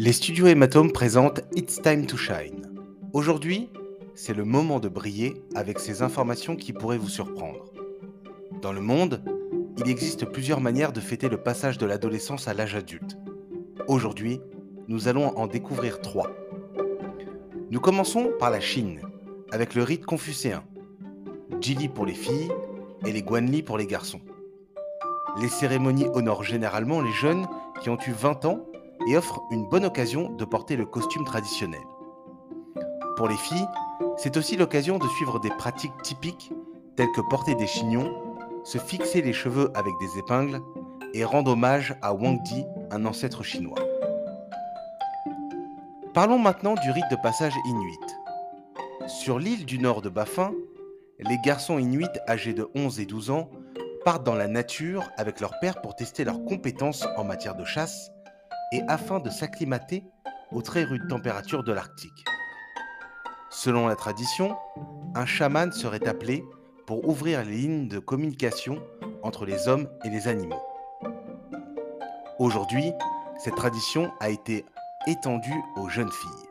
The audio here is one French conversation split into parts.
Les studios Hématome présentent It's Time to Shine. Aujourd'hui, c'est le moment de briller avec ces informations qui pourraient vous surprendre. Dans le monde, il existe plusieurs manières de fêter le passage de l'adolescence à l'âge adulte. Aujourd'hui, nous allons en découvrir trois. Nous commençons par la Chine, avec le rite confucéen. Jili pour les filles et les Guanli pour les garçons. Les cérémonies honorent généralement les jeunes qui ont eu 20 ans et offrent une bonne occasion de porter le costume traditionnel. Pour les filles, c'est aussi l'occasion de suivre des pratiques typiques telles que porter des chignons, se fixer les cheveux avec des épingles et rendre hommage à Wang Di, un ancêtre chinois. Parlons maintenant du rite de passage inuit. Sur l'île du nord de Baffin, les garçons inuits âgés de 11 et 12 ans partent dans la nature avec leur père pour tester leurs compétences en matière de chasse et afin de s'acclimater aux très rudes températures de l'Arctique. Selon la tradition, un chaman serait appelé pour ouvrir les lignes de communication entre les hommes et les animaux. Aujourd'hui, cette tradition a été étendue aux jeunes filles.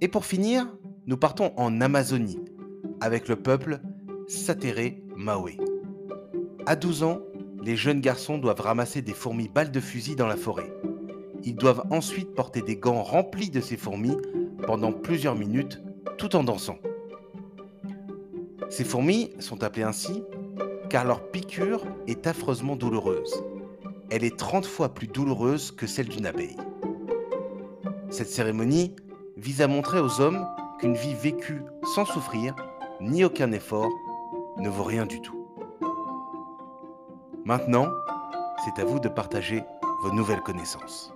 Et pour finir, nous partons en Amazonie avec le peuple Satere Mawe. À 12 ans, les jeunes garçons doivent ramasser des fourmis balles de fusil dans la forêt. Ils doivent ensuite porter des gants remplis de ces fourmis pendant plusieurs minutes tout en dansant. Ces fourmis sont appelées ainsi car leur piqûre est affreusement douloureuse. Elle est 30 fois plus douloureuse que celle d'une abeille. Cette cérémonie vise à montrer aux hommes qu'une vie vécue sans souffrir ni aucun effort ne vaut rien du tout. Maintenant, c'est à vous de partager vos nouvelles connaissances.